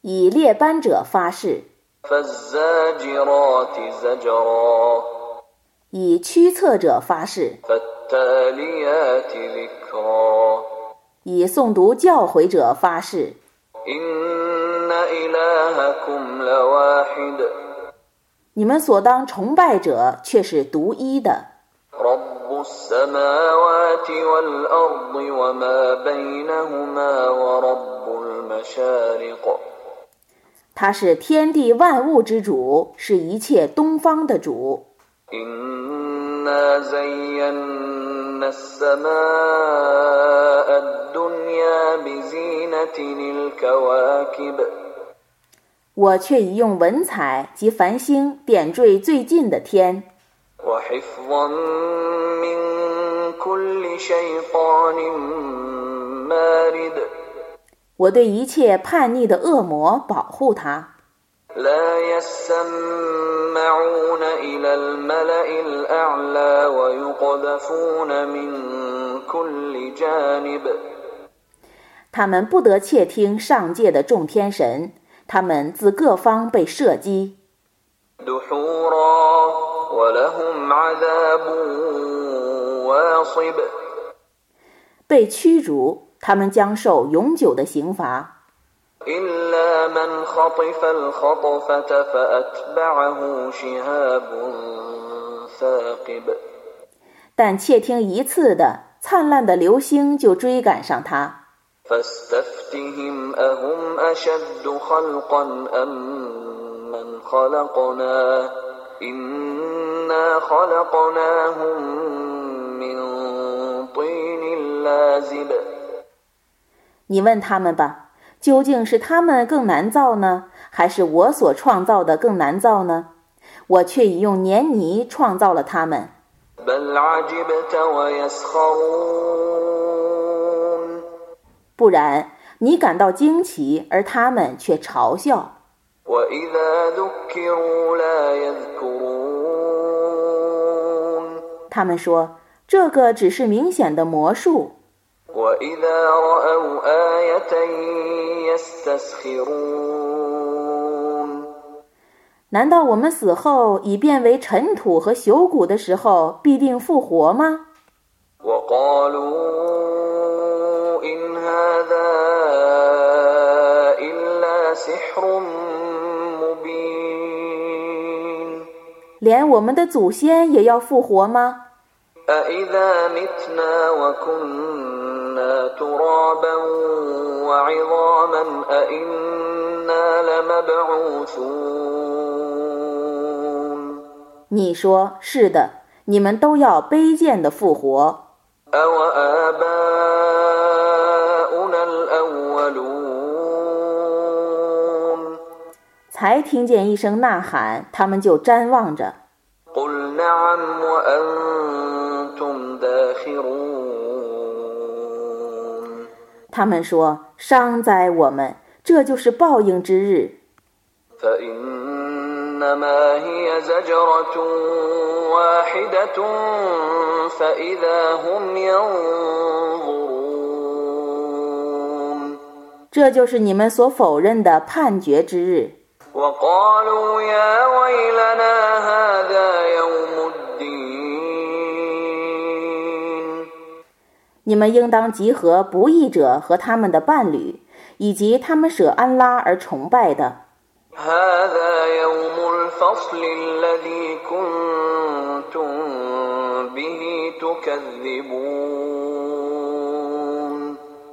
以列班者发誓。以驱策者发誓。以诵读教诲者发誓。你们所当崇拜者却是独一的。السماوات والأرض وما بينهما ورب المشارق 他是天地万物之主，是一切东方的主。 إنا زينا السماء الدنيا بزينة الكواكب 我却已用文采及繁星点缀最近的天， وحفظا من كل شيطان مارد 我对一切叛逆的恶魔保护他。 لا يسمعون إلى الملأ الأعلى ويقذفون من كل جانب 他们不得窃听上界的众天神，他们自各方被射击， دحورا ولهم عذاب واصب 被驱逐，他们将受永久的刑罚。 إلا من خطف الخطفة فأتبعه شهاب ثاقب 但窃听一次的灿烂的流星就追赶上他。 فاستفتهم أهم أشد خلقا أم من خلقنا إنا خلقناهم من طين لازب 你问他们吧，究竟是他们更难造呢，还是我所创造的更难造呢？我却已用黏泥创造了他们。 بل عجبت ويسخرون 不然，你感到惊奇，而他们却嘲笑。 他们说这个只是明显的魔术。难道我们死后已变为尘土和朽骨的时候必定复活吗？连我们的祖先也要复活吗？أإذا متنا وكنا ترابا وعظاما أإنا لمبعوثون 你说是的，你们都要卑贱的复活。 أوآباؤنا الأولون 才听见一声呐喊，他们就瞻望着。 他们说伤灾我们这就是报应之日。这就是你们所否认的判决之日。你们应当集合不义者和他们的伴侣，以及他们舍安拉而崇拜的。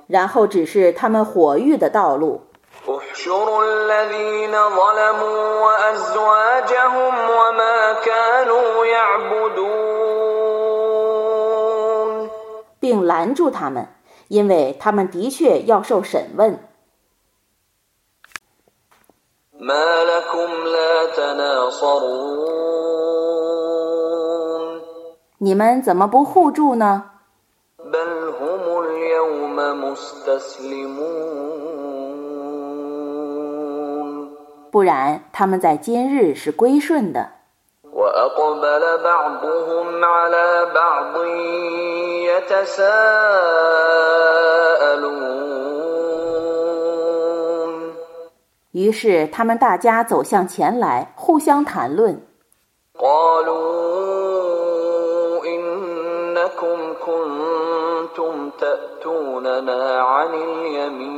然后只是他们火狱的道路。并拦住他们因为他们的确要受审问。你们怎么不互助呢？不然他们在今日是归顺的。وأقبلوا فأقبل بعضهم على بعض يتساءلون 于是他们大家走向前来，互相谈论。 قالوا إنكم كنتم تأتوننا عن اليمين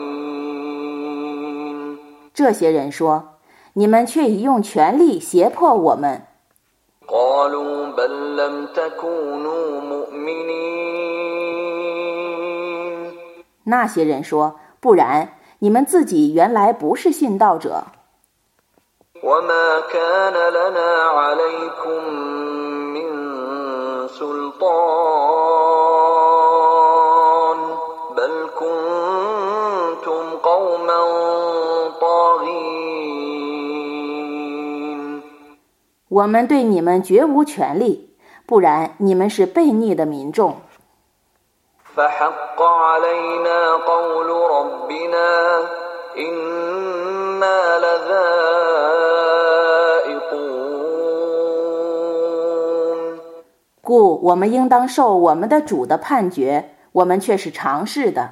这些人说：“你们却已用权力胁迫我们。 قالوا بل لم تكونوا مؤمنين ”那些人说：“不然，你们自己原来不是信道者。 وما كان لنا عليكم من سلطان 我们对你们绝无权利不然你们是悖逆的民众。故我们应当受我们的主的判决我们却是尝试的。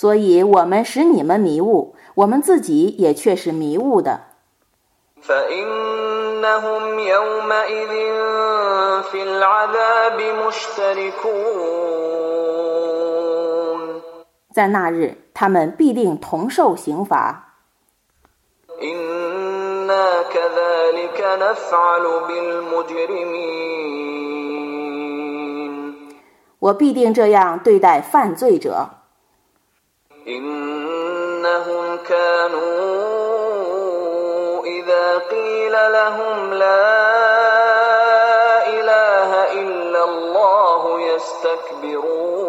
所以我们使你们迷雾我们自己也却是迷雾的。在那日他们必定同受刑罚。我必定这样对待犯罪者。إنهم كانوا إذا قيل لهم لا إله إلا الله يستكبرون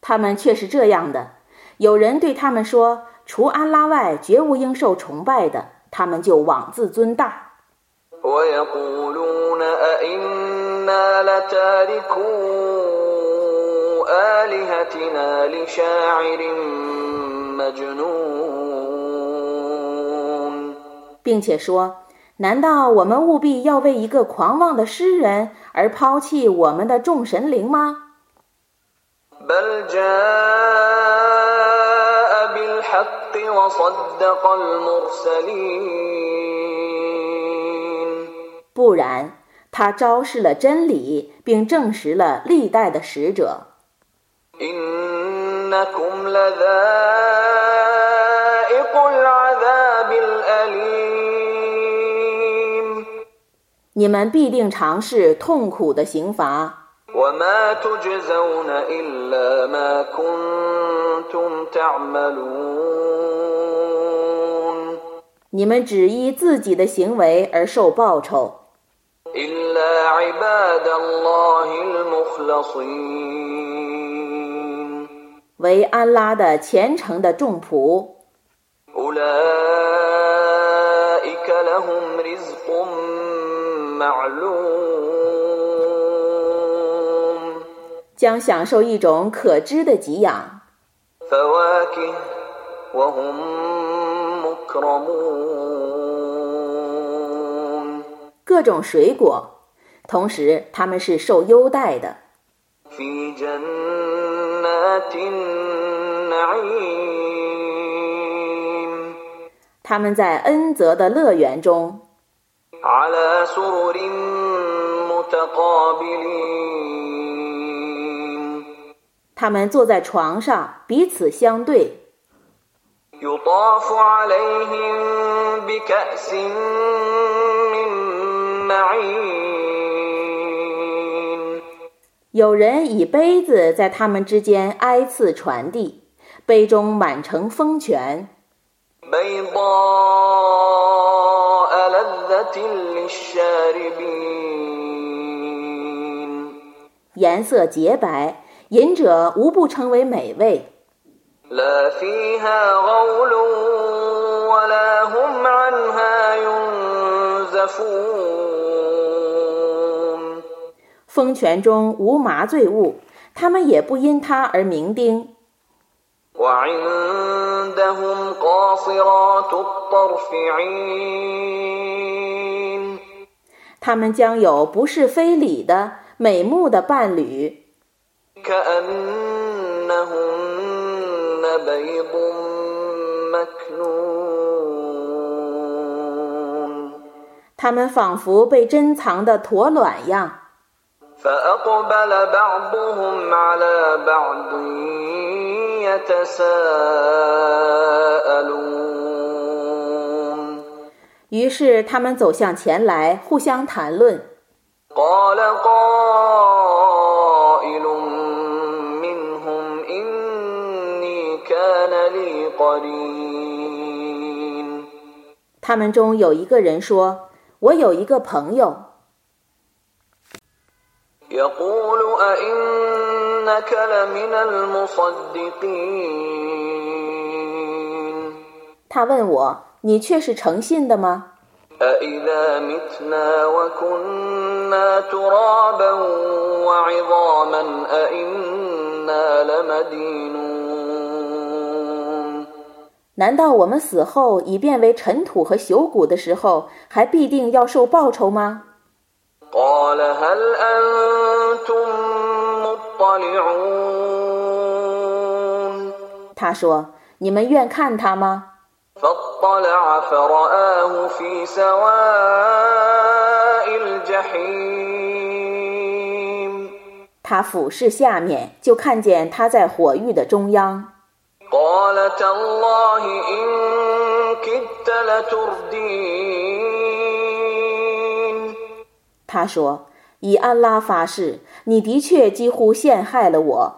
他们却是这样的：有人对他们说，除安拉外，绝无应受崇拜的，他们就妄自尊大。 ويقولون أئنا لتاركو آلهتنا لشاعر مجنون 并且说：“难道我们务必要为一个狂妄的诗人而抛弃我们的众神灵吗？ بل جاء بالحق وصدق المرسلين 不然，他昭示了真理，并证实了历代的使者。 إنكم لذائق العذاب الأليم 你们必定尝试痛苦的刑罚， وما تجزون إلا ما كنتم تعملون 你们只依自己的行为而受报酬， إلا عباد الله المخلصين 为安拉的虔诚的众仆。将享受一种可知的给养。各种水果同时他们是受优待的。他们在恩泽的乐园中。他们坐在床上彼此相对。有人以杯子在他们之间挨次传递，杯中满城风泉。颜色洁白，饮者无不称为美味。风泉中无麻醉物他们也不因它而鸣叮他们将有不是非礼的美目的伴侣。他们仿佛被珍藏的驼卵样。فأقبل بعضهم على بعض يتساءلون 于是他们走向前来，互相谈论。 قال قائل منهم إني كان لي قرين 他们中有一个人说：“我有一个朋友， 他问我你却是诚信的吗？难道我们死后已变为尘土和朽骨的时候还必定要受报酬吗？قال هل أنتم مطلعون 他说：“你们愿看他吗？” فاطلع فرآه في سواء الجحيم 他俯视下面，就看见他在火域的中央。 قال تالله إن كدت لتردين 他说以安拉发誓你的确几乎陷害了我。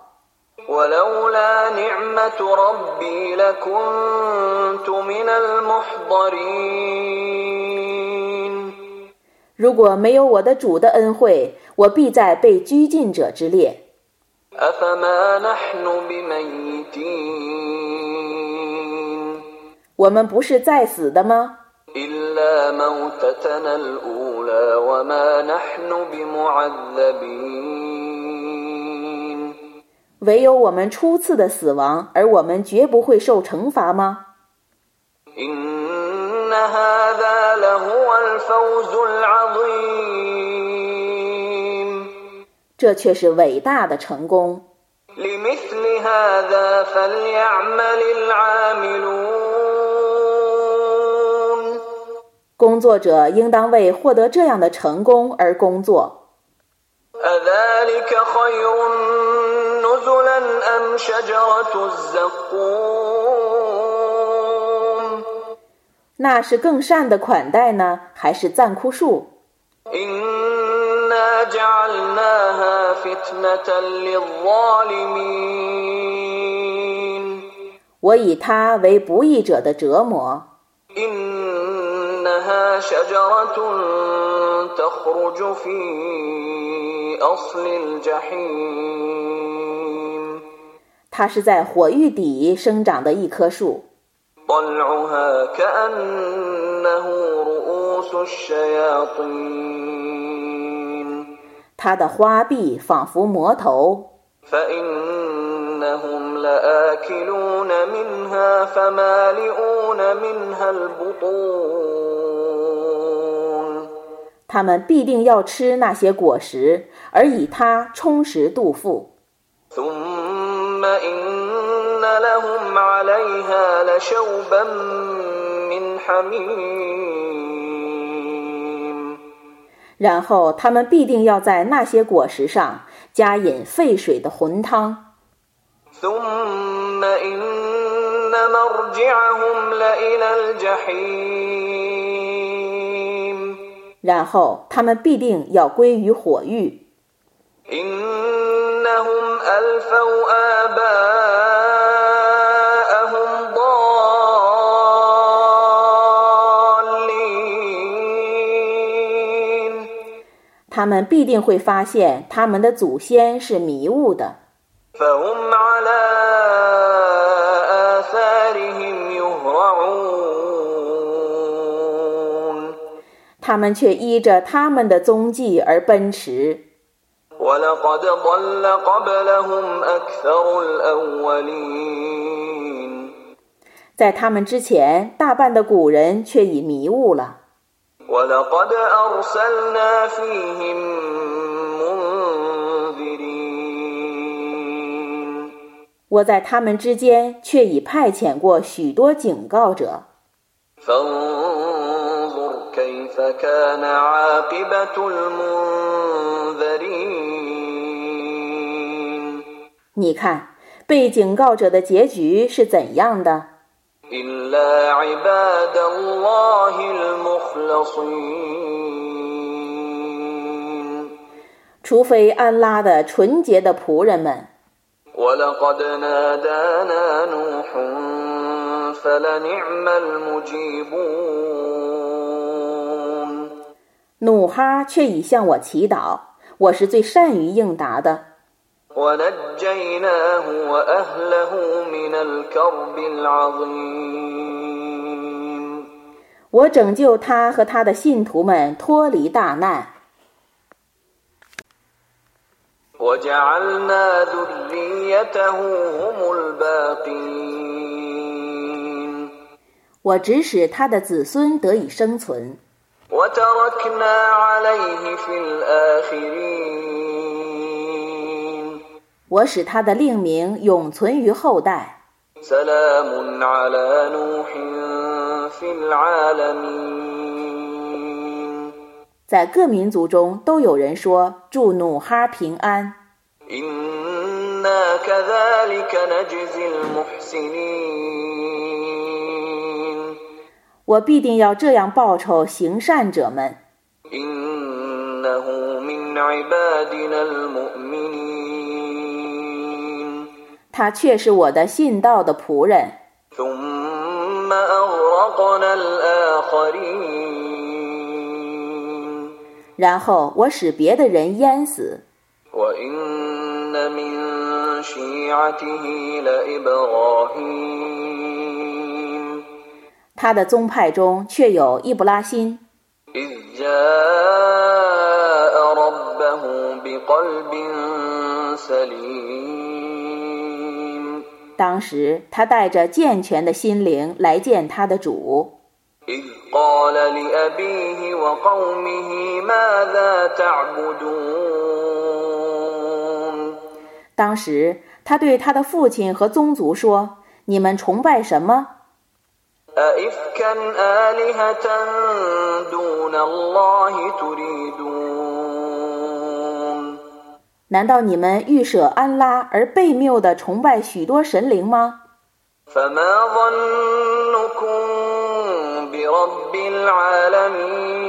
如果没有我的主的恩惠我必在被拘禁者之列。我们不是在死的吗？唯有我们初次的死亡而我们绝不会受惩罚吗？这却是伟大的成功。工作者应当为获得这样的成功而工作。那是更善的款待呢还是赞枯树？我以他为不义者的折磨。إنها شجرة تخرج في أصل الجحيم 它是在火域底生长的一棵树， طلعها كأنه رؤوس الشياطين 它的花臂仿佛魔头。 فإنهم لآكلون منها فمالئون منها البطون 他们必定要吃那些果实，而以它充实肚腹。 ثم إن لهم عليها لشوبا من حميم 然后他们必定要在那些果实上加饮沸水的浑汤。 ثم إن مرجعهم لإلى الجحيم 然后他们必定要归于火域。 إنهم ألفوا آباءهم ضالين 他们必定会发现他们的祖先是迷雾的， فهم على آثارهم يهرعون 他们却依着他们的踪迹而奔驰。 ولقد ضل قبلهم أكثر الأولين 在他们之前，大半的古人却已迷误了。 ولقد أرسلنا فيهم 我在他们之间却已派遣过许多警告者。你看被警告者的结局是怎样的？除非安拉的纯洁的仆人们ولقد نادانا نوح فلنعم المجيبون 努哈却已向我祈祷，我是最善于应答的。 ونجيناه وأهله من الكرب العظيم 我拯救他和他的信徒们脱离大难， 我指使他的子孙得以生存。我使他的令名永存于后代。在各民族中都有人说祝努哈平安。我必定要这样报酬行善者们。他却是我的信道的仆人。然后我使别的人淹死。他的宗派中却有易卜拉欣。当时他带着健全的心灵来见他的主。إذ قال لأبيه وقومه ماذا تعبدون 当时他对他的父亲和宗族说：“你们崇拜什么？ أئفكا آلهة دون الله تريدون 难道你们欲舍安拉而被谬地崇拜许多神灵吗？ فما ظنكم برب العالمين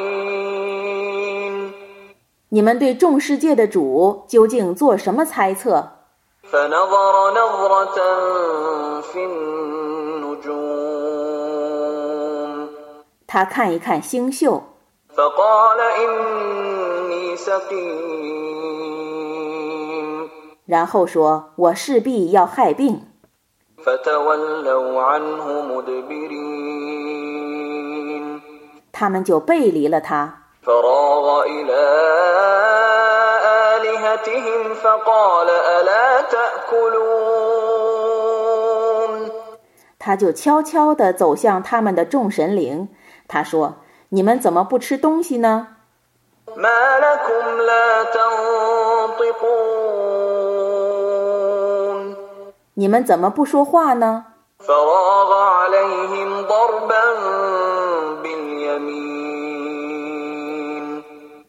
你们对众世界的主究竟做什么猜测？ فنظر نظرة في النجوم 他看一看星宿， فقال إني سقيم 然后说：“我势必要害病。 فتولوا عنه مدبرين ” 他们就背离了他。他就悄悄地走向他们的众神灵。他说你们怎么不吃东西呢？你们怎么不说话呢？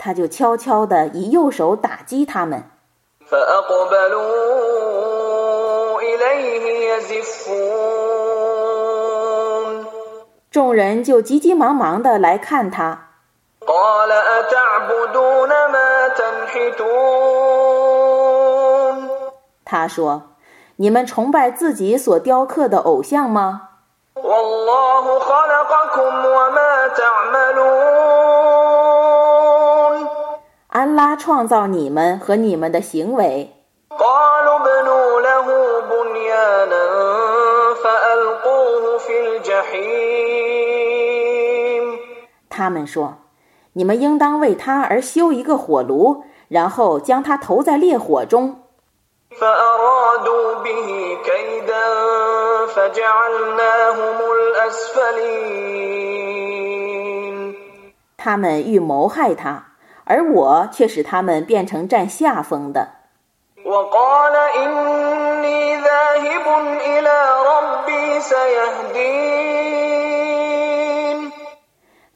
他就悄悄地以右手打击他们。众人就急急忙忙地来看他。他说，你们崇拜自己所雕刻的偶像吗？安拉创造你们和你们的行为。他们说你们应当为他而修一个火炉然后将他投在烈火中。他们欲谋害他。而我却使他们变成占下风的。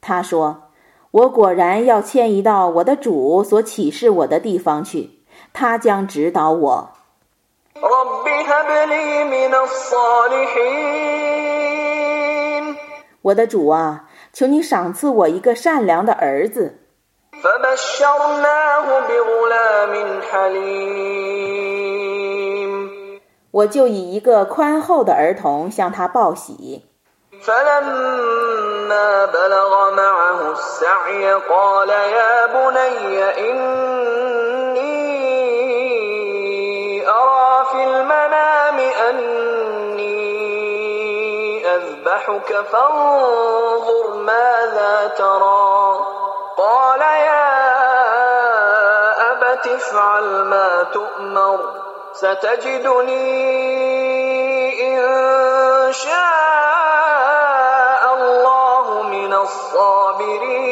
他说我果然要迁移到我的主所启示我的地方去他将指导我。我的主啊求你赏赐我一个善良的儿子。فبشرناه بغلام حليم 我就以一个宽厚的儿童向他报喜。 فلما بلغ معه السعي قال يا بني إني أرى في المنام أني أذبحك فانظر ماذا ترى قال يا أبت افعل ما تؤمر ستجدني إن شاء الله من الصابرين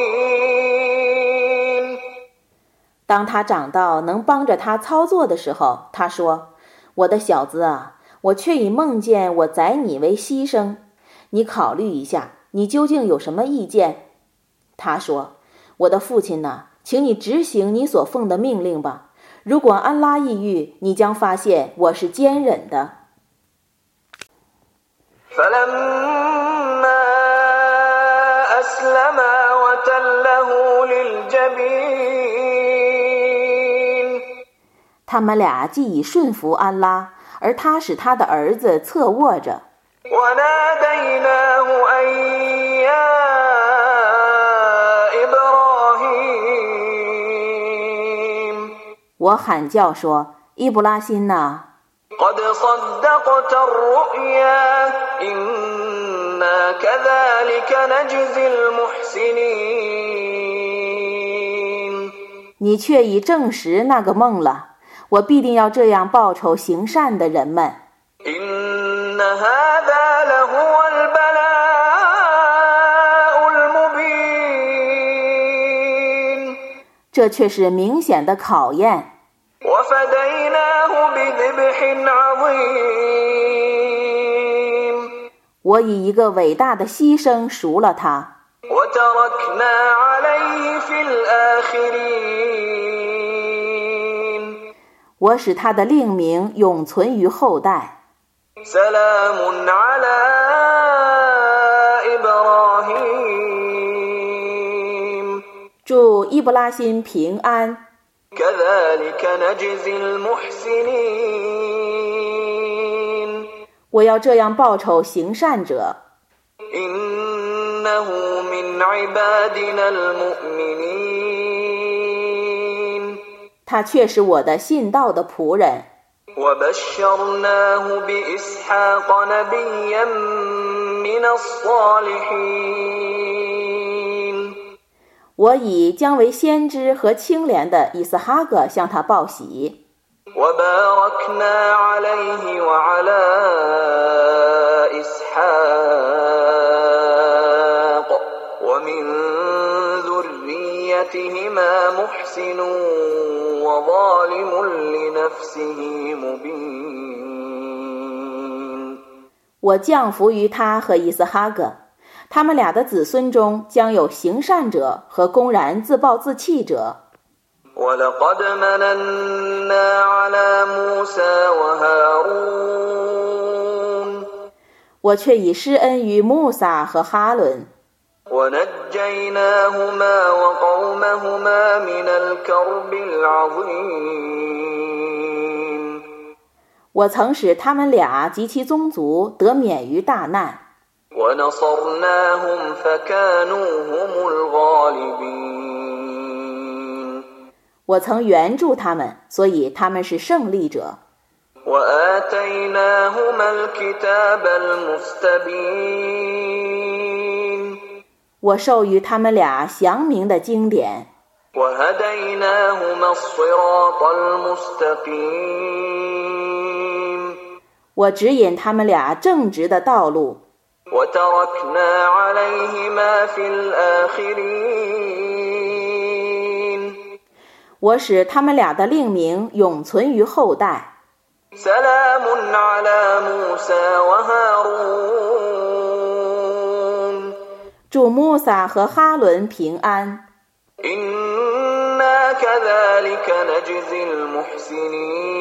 当他长到能帮着他操作的时候，他说：“我的小子啊，我却已梦见我宰你为牺牲，你考虑一下，你究竟有什么意见？”他说：“我的父亲呐， 请你执行你所奉的命令吧。如果安拉抑郁你将发现我是坚忍的。他们俩既已顺服安拉而他使他的儿子侧卧着。我喊叫说：“伊布拉辛呐，你却已证实那个梦了。我必定要这样报仇，行善的人们。”这却是明显的考验。我以一个伟大的牺牲赎了他。我使他的令名永存于后代。祝伊布拉辛平安。我要这样报酬行善者。他却是我的信道的仆人。我以将为先知和清廉的以斯哈格向他报喜。我降服于他和伊斯哈格。他们俩的子孙中将有行善者和公然自暴自弃者。我却已施恩于穆萨和哈伦。我曾使他们俩及其宗族得免于大难。我曾援助他们所以他们是胜利者。我授予他们俩祥明的经典。我指引他们俩正直的道路。وتركنا عليهما في الآخرين 我使他们俩的令名永存于后代。 سلام على موسى وهارون 祝穆萨和哈伦平安。 إنا كذلك نجزي المحسنين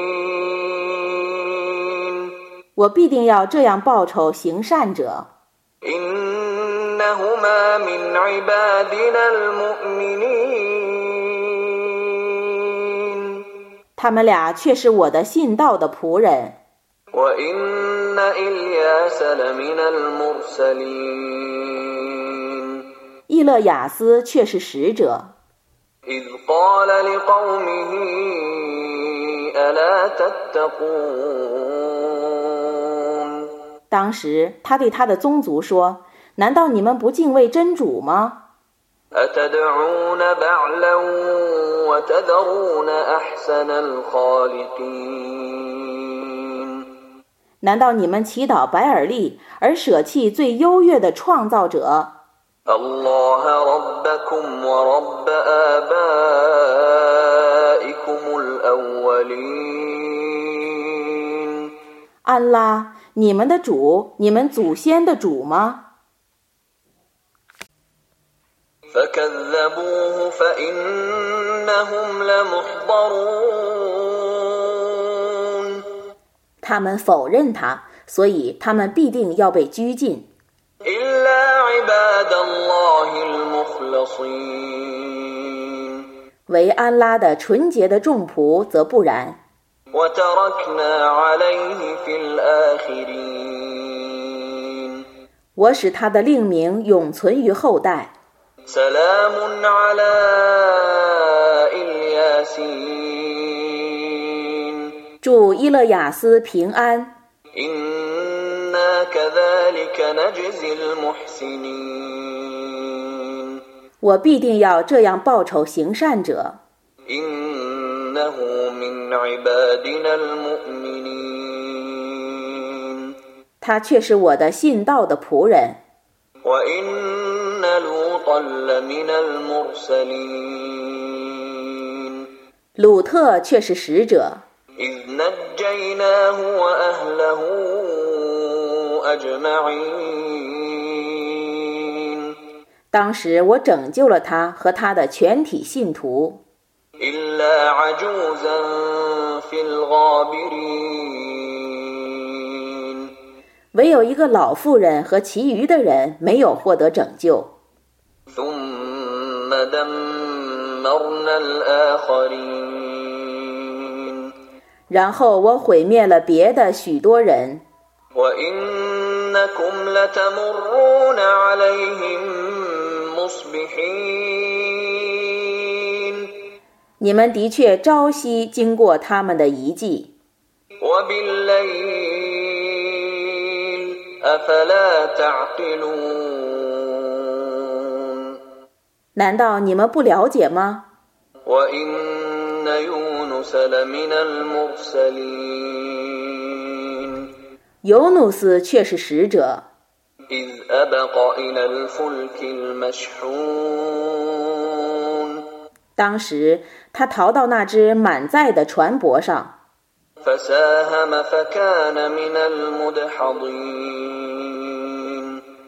我必定要这样报酬行善者。 إنهما من عبادنا المؤمنين 他们俩却是我的信道的仆人。 وإن إلياس لمن المرسلين 伊勒雅斯却是使者。 إذ قال لقومه ألا تتقون 当时他对他的宗族说，难道你们不敬畏真主吗？难道你们祈祷白尔利，而舍弃最优越的创造者？安拉。你们的主，你们祖先的主吗？他们否认他，所以他们必定要被拘禁。唯安拉的纯洁的众仆则不然。我使他的令名永存于后代。祝伊勒雅斯平安。我必定要这样报仇行善者。他却是我的信道的仆人。鲁特却是使者。当时我拯救了他和他的全体信徒。إلا عجوزا في الغابرين 唯有一个老妇人和其余的人没有获得拯救。 ثم دمرنا الآخرين 然后我毁灭了别的许多人。 وإنكم لتمرون عليهم مصبحين 你们的确朝夕经过他们的遗迹。难道你们不了解吗？尤努斯却是使者。当时他逃到那只满载的船舶上。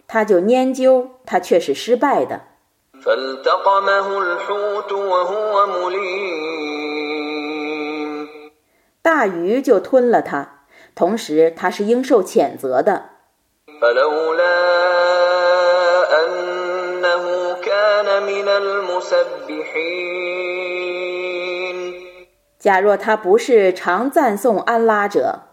他就研究他却是失败的。大鱼就吞了他同时他是应受谴责的。假若他不是常赞颂安拉者。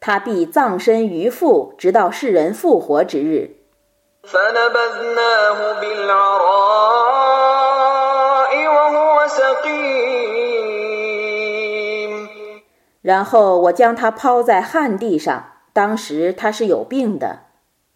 他必葬身于腹，直到世人复活之日。然后我将他抛在旱地上，当时他是有病的。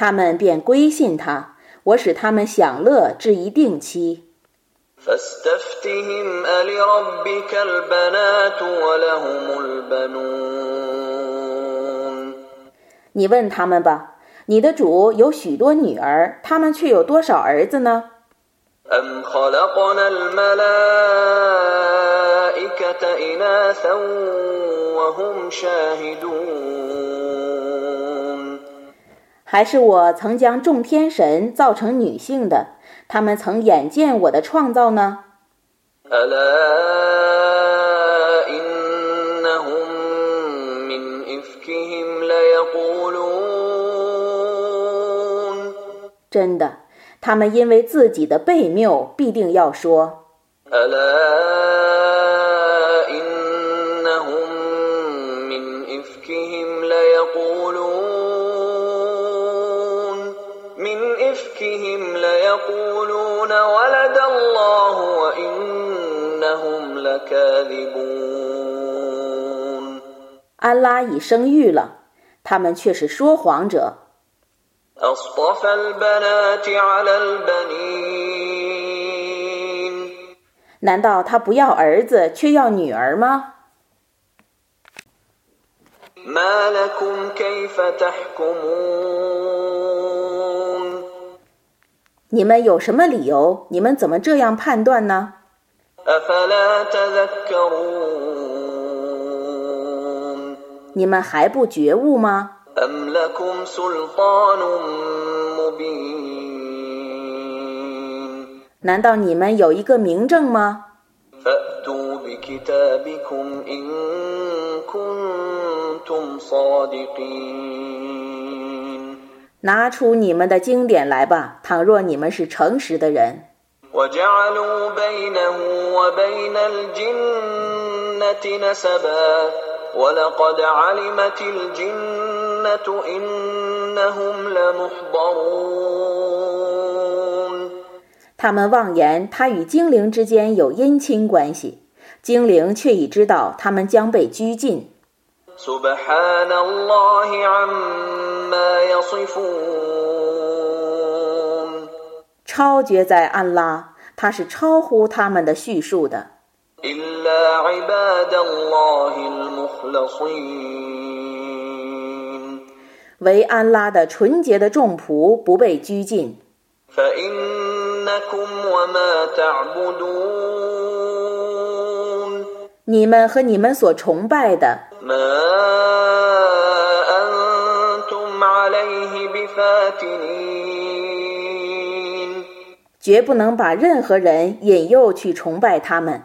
他们便归信他，我使他们享乐至一定期。 فاستفتهم ألربك البنات ولهم البنون 你问他们吧，你的主有许多女儿，他们却有多少儿子呢？ أم خلقنا الملائكة إناثا وهم شاهدون 还是我曾将众天神造成女性的，他们曾眼见我的创造呢？真的，他们因为自己的悖谬，必定要说。من إفكهم ليقولون ولد الله وإنهم لكاذبون 安拉已生育了，他们却是说谎者。 أصطفى البنات على البنين 难道他不要儿子，却要女儿吗？ ما لكم كيف تحكمون 你们有什么理由？你们怎么这样判断呢？你们还不觉悟吗？难道你们有一个明证吗？拿出你们的经典来吧倘若你们是诚实的人。他们妄言他与精灵之间有姻亲关系精灵却已知道他们将被拘禁。超绝在安拉他是超乎他们的叙述的。为安拉的纯洁的众仆不被拘禁。你们和你们所崇拜的绝不能把任何人引诱去崇拜他们。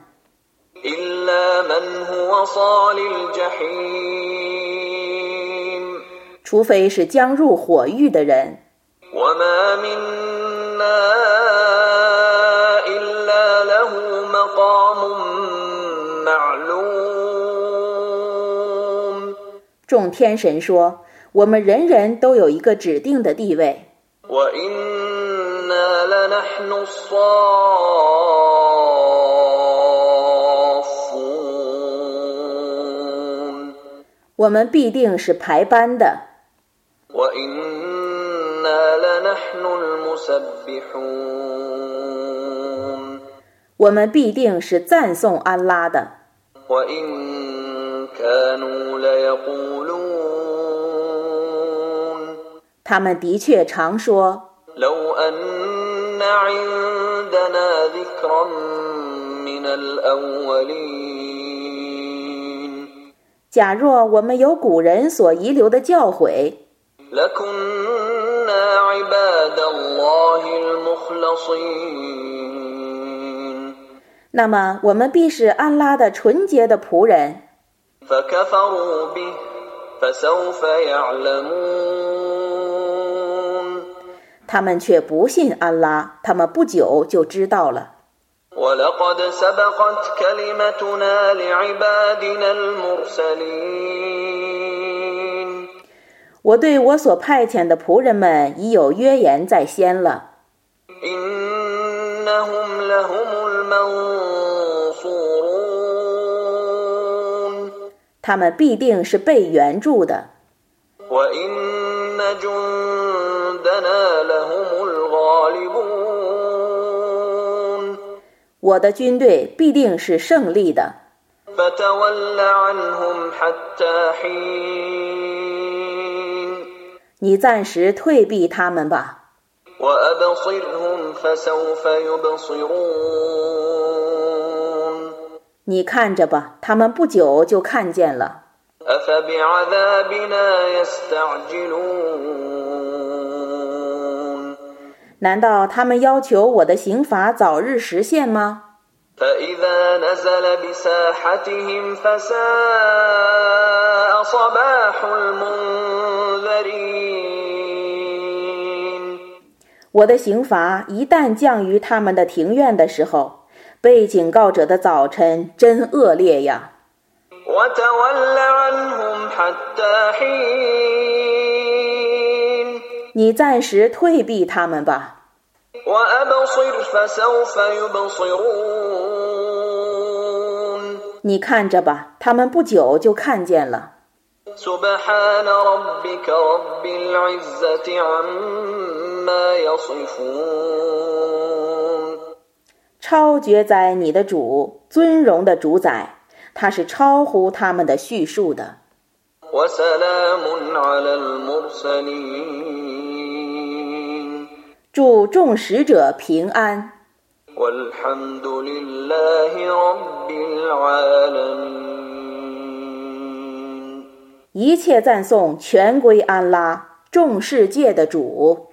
除非是将入火狱的人。众天神说我们人人都有一个指定的地位。我们必定是排班的。我们必定是赞颂安拉的。他们的确常说假若我们有古人所遗留的教诲那么我们必是安拉的纯洁的仆人。他们却不信安拉他们不久就知道了。我对我所派遣的仆人们已有约言在先了。他们必定是被援助的。我的军队必定是胜利的。你暂时退避他们吧。你看着吧他们不久就看见了。难道他们要求我的刑罚早日实现吗？我的刑罚一旦降于他们的庭院的时候被警告者的早晨真恶劣呀。你暂时退避他们吧。你看着吧，他们不久就看见了。超绝哉，你的主，尊荣的主宰，他是超乎他们的叙述的。祝众使者平安。一切赞颂全归安拉，众世界的主。